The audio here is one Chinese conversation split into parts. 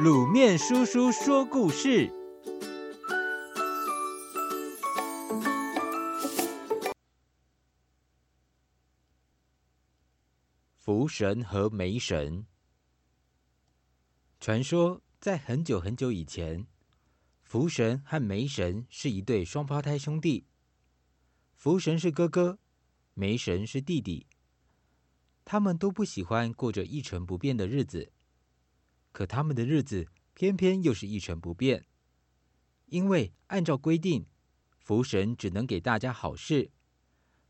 卤面叔叔说故事：福神和梅神。传说在很久很久以前，福神和梅神是一对双胞胎兄弟。福神是哥哥，梅神是弟弟。他们都不喜欢过着一成不变的日子。可他们的日子偏偏又是一成不变，因为按照规定，福神只能给大家好事，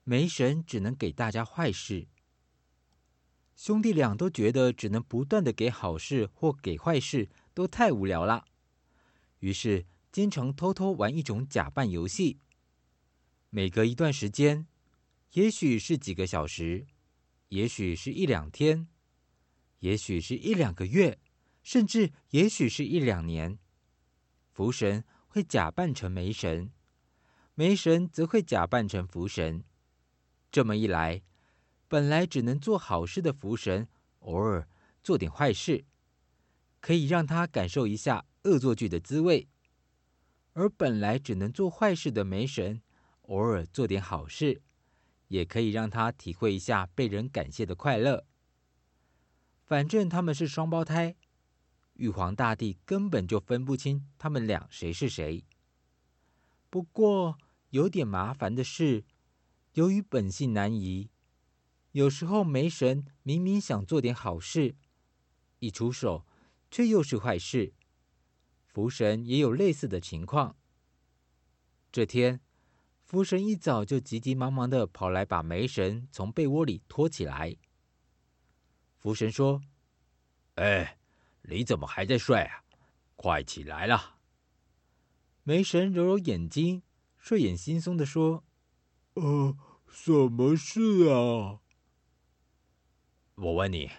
梅神只能给大家坏事。兄弟俩都觉得只能不断的给好事或给坏事都太无聊了，于是经常偷偷玩一种假扮游戏。每隔一段时间，也许是几个小时，也许是一两天，也许是一两个月。甚至也许是一两年，福神会假扮成梅神，梅神则会假扮成福神。这么一来，本来只能做好事的福神，偶尔做点坏事，可以让他感受一下恶作剧的滋味；而本来只能做坏事的梅神，偶尔做点好事，也可以让他体会一下被人感谢的快乐。反正他们是双胞胎。玉皇大帝根本就分不清他们俩谁是谁。不过有点麻烦的是，由于本性难移，有时候梅神明明想做点好事，一出手却又是坏事。福神也有类似的情况。这天，福神一早就急急忙忙的跑来，把梅神从被窝里拖起来。福神说：“哎。”你怎么还在睡啊？快起来了！梅神揉揉眼睛，睡眼惺忪地说：“呃，什么事啊？”我问你，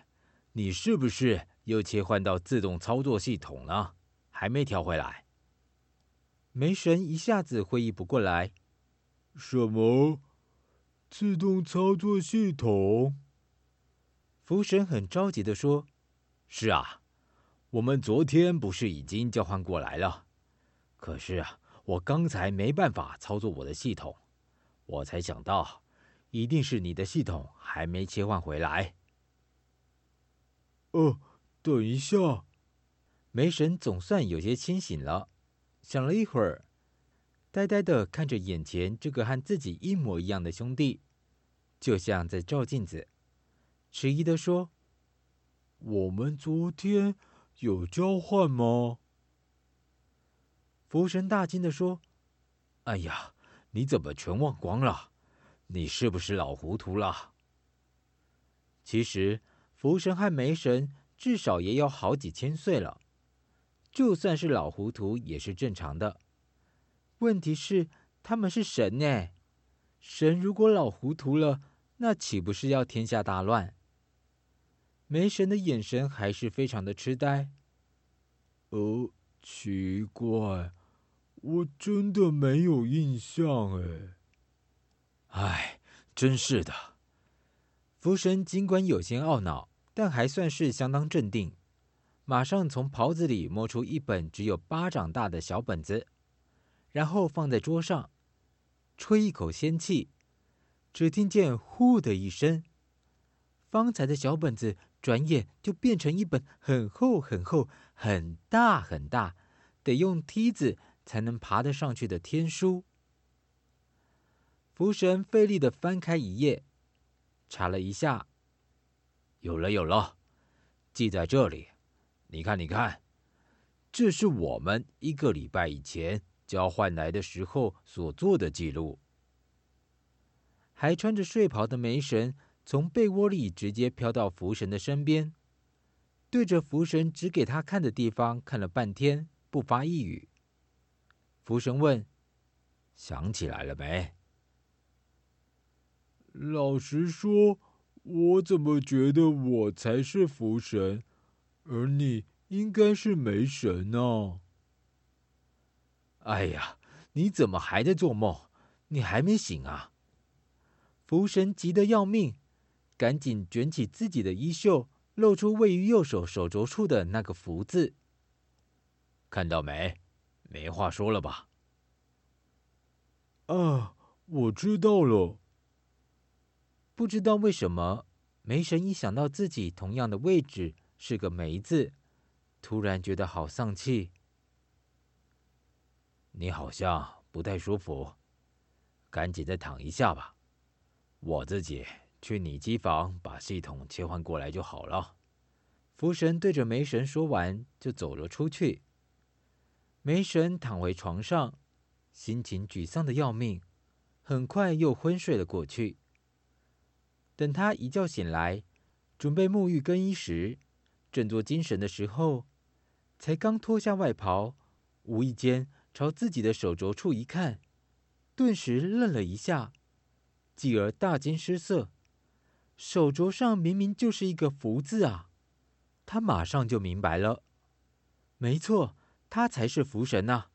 你是不是又切换到自动操作系统了？还没调回来？梅神一下子会意不过来：“什么？自动操作系统？”福神很着急的说：“是啊。”我们昨天不是已经交换过来了？可是啊，我刚才没办法操作我的系统，我才想到，一定是你的系统还没切换回来。哦，等一下，梅神总算有些清醒了，想了一会儿，呆呆的看着眼前这个和自己一模一样的兄弟，就像在照镜子，迟疑的说：“我们昨天。”有交换吗？福神大惊的说：“哎呀，你怎么全忘光了？你是不是老糊涂了？”其实，福神和梅神至少也有好几千岁了，就算是老糊涂也是正常的。问题是，他们是神呢，神如果老糊涂了，那岂不是要天下大乱？梅神的眼神还是非常的痴呆。呃，奇怪，我真的没有印象哎。哎，真是的。福神尽管有些懊恼，但还算是相当镇定，马上从袍子里摸出一本只有巴掌大的小本子，然后放在桌上，吹一口仙气，只听见“呼”的一声，方才的小本子。转眼就变成一本很厚很厚、很大很大，得用梯子才能爬得上去的天书。福神费力的翻开一页，查了一下，有了有了，记在这里。你看你看，这是我们一个礼拜以前交换来的时候所做的记录。还穿着睡袍的梅神。从被窝里直接飘到福神的身边，对着福神指给他看的地方看了半天，不发一语。福神问：“想起来了没？”老实说，我怎么觉得我才是福神，而你应该是梅神呢？哎呀，你怎么还在做梦？你还没醒啊？福神急得要命。赶紧卷起自己的衣袖，露出位于右手手肘处的那个福字，看到没？没话说了吧？啊，我知道了。不知道为什么，梅神一想到自己同样的位置是个梅字，突然觉得好丧气。你好像不太舒服，赶紧再躺一下吧。我自己去你机房把系统切换过来就好了。福神对着梅神说完，就走了出去。梅神躺回床上，心情沮丧的要命，很快又昏睡了过去。等他一觉醒来，准备沐浴更衣时，振作精神的时候，才刚脱下外袍，无意间朝自己的手肘处一看，顿时愣了一下，继而大惊失色。手镯上明明就是一个福字啊！他马上就明白了，没错。他才是福神呐、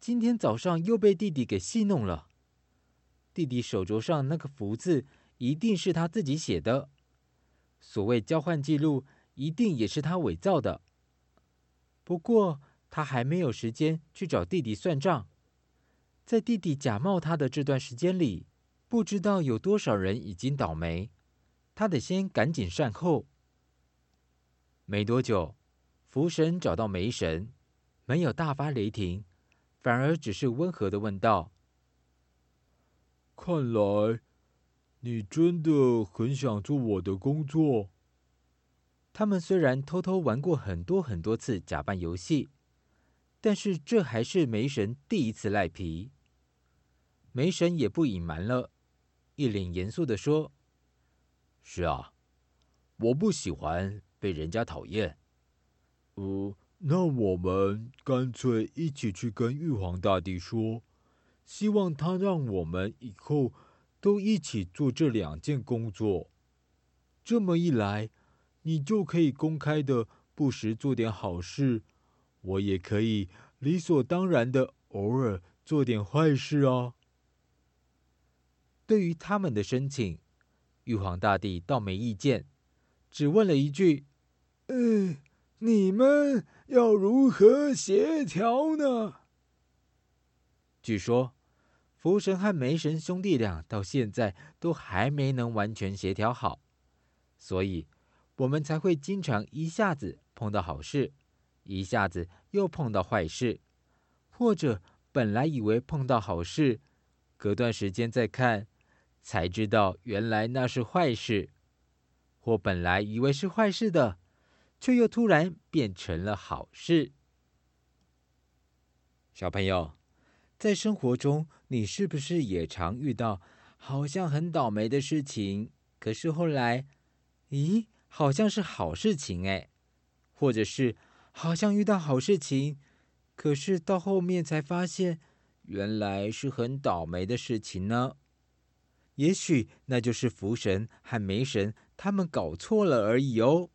今天早上又被弟弟给戏弄了。弟弟手镯上那个福字，一定是他自己写的。所谓交换记录，一定也是他伪造的。不过他还没有时间去找弟弟算账。在弟弟假冒他的这段时间里，不知道有多少人已经倒霉。他得先赶紧善后。没多久，福神找到梅神。没有大发雷霆，反而只是温和的问道：“看来你真的很想做我的工作。”他们虽然偷偷玩过很多很多次假扮游戏，但是这还是梅神第一次赖皮。梅神也不隐瞒了，一脸严肃的说：“是啊，我不喜欢被人家讨厌。”呃。那我们干脆一起去跟玉皇大帝说，希望他让我们以后都一起做这两件工作。这么一来，你就可以公开的不时做点好事，我也可以理所当然的偶尔做点坏事啊。对于他们的申请，玉皇大帝倒没意见，只问了一句：“嗯。”你们要如何协调呢？据说，福神和梅神兄弟俩到现在都还没能完全协调好，所以我们才会经常一下子碰到好事，一下子又碰到坏事，或者本来以为碰到好事，隔段时间再看，才知道原来那是坏事，或本来以为是坏事的。却又突然变成了好事。小朋友，在生活中，你是不是也常遇到好像很倒霉的事情？可是后来，咦，好像是好事情哎，或者是好像遇到好事情，可是到后面才发现，原来是很倒霉的事情呢？也许那就是福神和梅神他们搞错了而已哦。